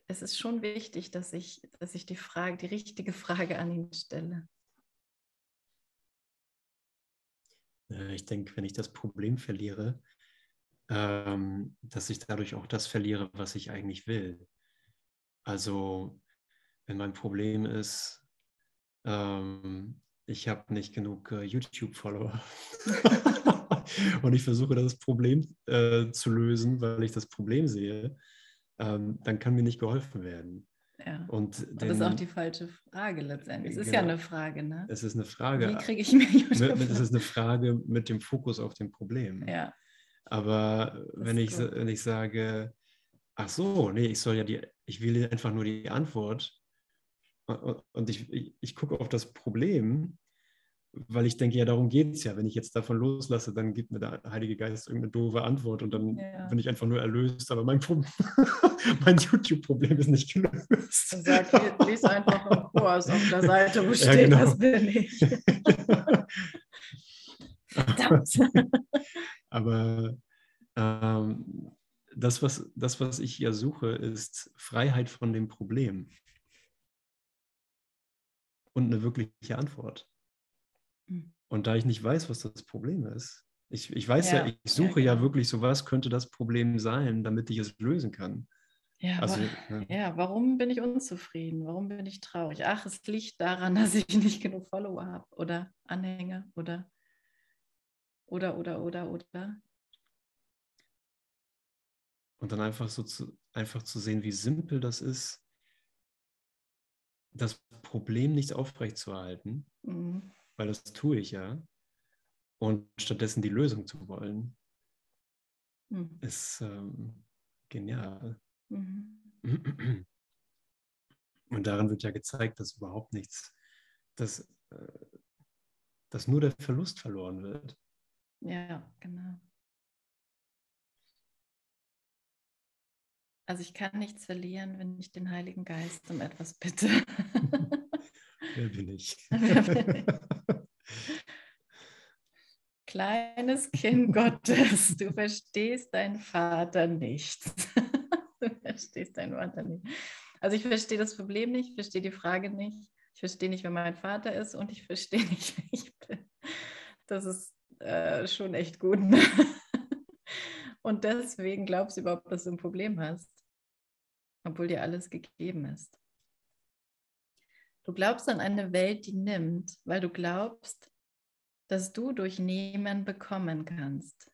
es ist schon wichtig, dass ich, dass ich die Frage, die richtige Frage an ihn stelle. Ich denke, wenn ich das Problem verliere, ähm, dass ich dadurch auch das verliere, was ich eigentlich will. Also wenn mein Problem ist, ähm, ich habe nicht genug äh, YouTube-Follower und ich versuche das Problem äh, zu lösen, weil ich das Problem sehe, ähm, dann kann mir nicht geholfen werden. Ja. Und den, das ist auch die falsche Frage letztendlich. Es ist genau, ja eine Frage, ne? Es ist eine Frage. Wie kriege ich mir YouTube? Es ist eine Frage mit dem Fokus auf dem Problem. Ja. Aber wenn ich, wenn ich sage, ach so, nee, ich soll ja die, ich will einfach nur die Antwort, und ich, ich, ich gucke auf das Problem, weil ich denke, ja, darum geht es ja. Wenn ich jetzt davon loslasse, dann gibt mir der Heilige Geist irgendeine doofe Antwort und dann ja. bin ich einfach nur erlöst. Aber mein, mein YouTube-Problem ist nicht gelöst. Sag, lies einfach im Kurs auf der Seite, wo steht, genau. das bin ich. Aber ähm, das, was, das, was ich hier suche, ist Freiheit von dem Problem und eine wirkliche Antwort. Hm. Und da ich nicht weiß, was das Problem ist, ich, ich weiß ja, ja ich suche ja, genau. ja, wirklich so, was könnte das Problem sein, damit ich es lösen kann. Ja, also, ja. ja, warum bin ich unzufrieden? Warum bin ich traurig? Ach, es liegt daran, dass ich nicht genug Follower habe oder Anhänger oder oder oder oder oder. Und dann einfach so zu, einfach zu sehen, wie simpel das ist, das Problem nicht aufrechtzuerhalten, mhm. weil das tue ich ja, und stattdessen die Lösung zu wollen, mhm. ist ähm, genial. Mhm. Und daran wird ja gezeigt, dass überhaupt nichts, dass, äh, dass nur der Verlust verloren wird. Ja, genau. Also ich kann nichts verlieren, wenn ich den Heiligen Geist um etwas bitte. Wer bin ich? Kleines Kind Gottes, du verstehst deinen Vater nicht. Du verstehst deinen Vater nicht. Also ich verstehe das Problem nicht, ich verstehe die Frage nicht, ich verstehe nicht, wer mein Vater ist und ich verstehe nicht, wer ich bin. Das ist äh, schon echt gut. Und deswegen glaubst du überhaupt, dass du ein Problem hast, obwohl dir alles gegeben ist. Du glaubst an eine Welt, die nimmt, weil du glaubst, dass du durch Nehmen bekommen kannst.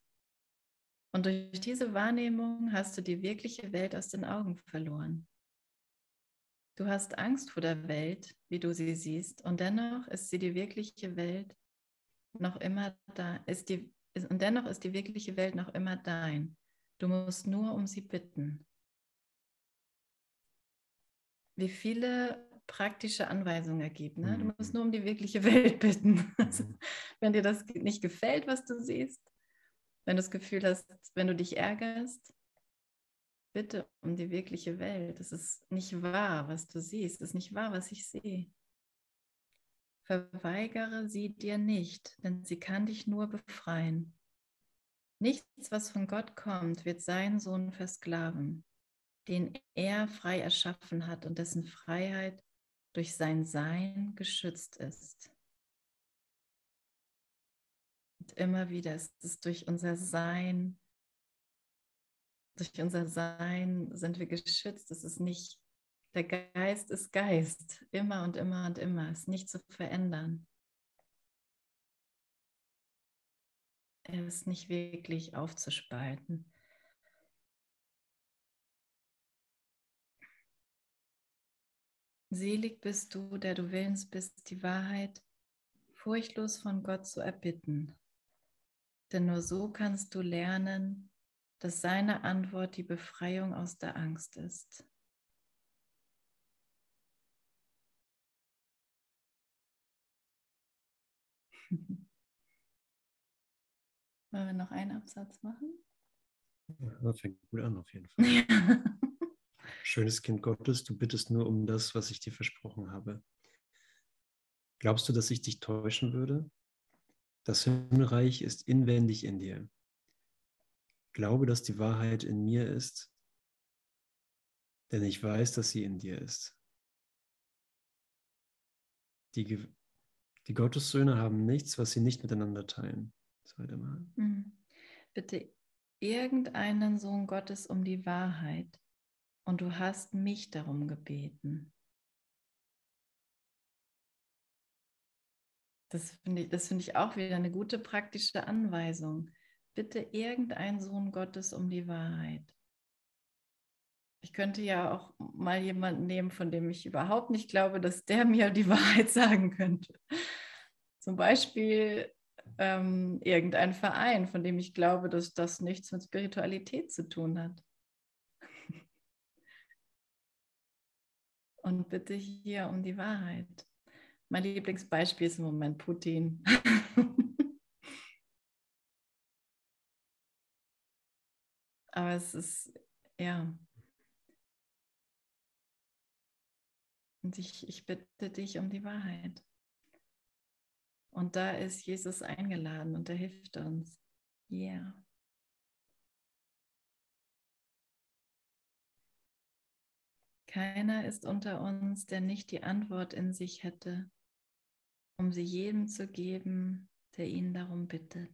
Und durch diese Wahrnehmung hast du die wirkliche Welt aus den Augen verloren. Du hast Angst vor der Welt, wie du sie siehst, und dennoch ist sie die wirkliche Welt noch immer da, ist die, ist, und dennoch ist die wirkliche Welt noch immer dein. Du musst nur um sie bitten. Wie viele praktische Anweisung ergibt. Ne? Du Mhm. musst nur um die wirkliche Welt bitten. Also, wenn dir das nicht gefällt, was du siehst, wenn du das Gefühl hast, wenn du dich ärgerst, bitte um die wirkliche Welt. Es ist nicht wahr, was du siehst. Es ist nicht wahr, was ich sehe. Verweigere sie dir nicht, denn sie kann dich nur befreien. Nichts, was von Gott kommt, wird seinen Sohn versklaven, den er frei erschaffen hat und dessen Freiheit durch sein Sein geschützt ist. Und immer wieder ist es durch unser Sein, durch unser Sein sind wir geschützt. Es ist nicht, der Geist ist Geist, immer und immer und immer, ist nicht zu verändern. Er ist nicht wirklich aufzuspalten. Selig bist du, der du willens bist, die Wahrheit furchtlos von Gott zu erbitten. Denn nur so kannst du lernen, dass seine Antwort die Befreiung aus der Angst ist. Wollen wir noch einen Absatz machen? Ja, fängt gut an, auf jeden Fall. Schönes Kind Gottes, du bittest nur um das, was ich dir versprochen habe. Glaubst du, dass ich dich täuschen würde? Das Himmelreich ist inwendig in dir. Glaube, dass die Wahrheit in mir ist, denn ich weiß, dass sie in dir ist. Die, die Gottessöhne haben nichts, was sie nicht miteinander teilen. Zweite Mal. Mhm. Bitte irgendeinen Sohn Gottes um die Wahrheit und du hast mich darum gebeten. Das finde ich, das finde ich auch wieder eine gute praktische Anweisung. Bitte irgendein Sohn Gottes um die Wahrheit. Ich könnte ja auch mal jemanden nehmen, von dem ich überhaupt nicht glaube, dass der mir die Wahrheit sagen könnte. Zum Beispiel ähm, irgendein Verein, von dem ich glaube, dass das nichts mit Spiritualität zu tun hat. Und bitte hier um die Wahrheit. Mein Lieblingsbeispiel ist im Moment Putin. Aber es ist, ja. Und ich, ich bitte dich um die Wahrheit. Und da ist Jesus eingeladen und er hilft uns. Yeah. Keiner ist unter uns, der nicht die Antwort in sich hätte, um sie jedem zu geben, der ihn darum bittet.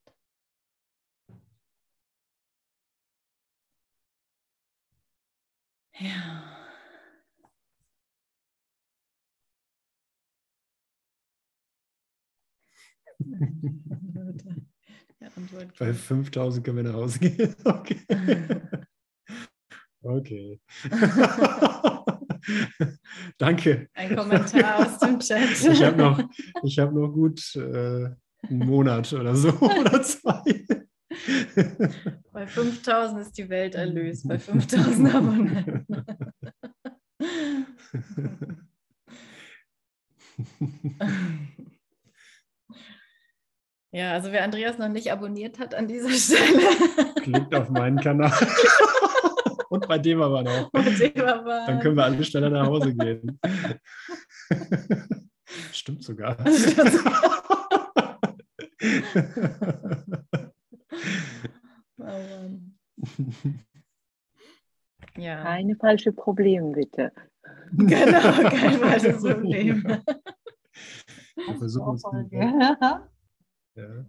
Ja. Bei geben. 5000 können wir nach Hause gehen. Okay. Okay. Danke. Ein Kommentar aus dem Chat. Ich habe noch, ich hab noch gut äh, einen Monat oder so oder zwei. Bei 5000 ist die Welt erlöst, bei 5000 Abonnenten. Ja, also wer Andreas noch nicht abonniert hat an dieser Stelle. Klickt auf meinen Kanal. Und bei dem aber noch. Dann können wir alle schneller nach Hause gehen. Stimmt sogar. Oh. Ja, Keine falsche Probleme, bitte. genau, kein falsches Problem. Wir versuchen es Vorfolge. ja.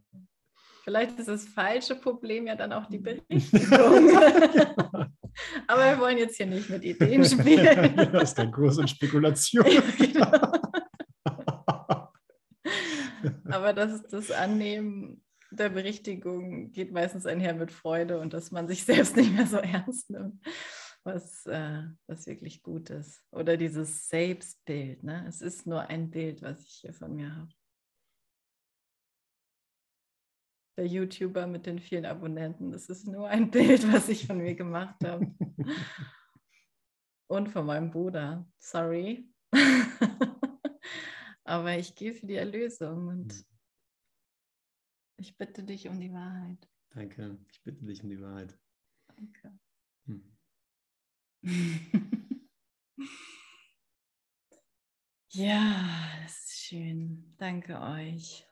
Vielleicht ist das falsche Problem ja dann auch die Berichtigung. Aber wir wollen jetzt hier nicht mit Ideen spielen. Das ist der Kurs in Spekulation. Genau. Aber das das Annehmen der Berichtigung geht meistens einher mit Freude und dass man sich selbst nicht mehr so ernst nimmt, was, äh, was wirklich gut ist. Oder dieses Selbstbild. Ne? Es ist nur ein Bild, was ich hier von mir habe. Der YouTuber mit den vielen Abonnenten, das ist nur ein Bild, was ich von mir gemacht habe. Und von meinem Bruder. Sorry, Aber ich gehe für die Erlösung und Mhm. ich bitte dich um die Wahrheit. Danke, ich bitte dich um die Wahrheit. Danke. Hm. ja, das ist schön. Danke euch.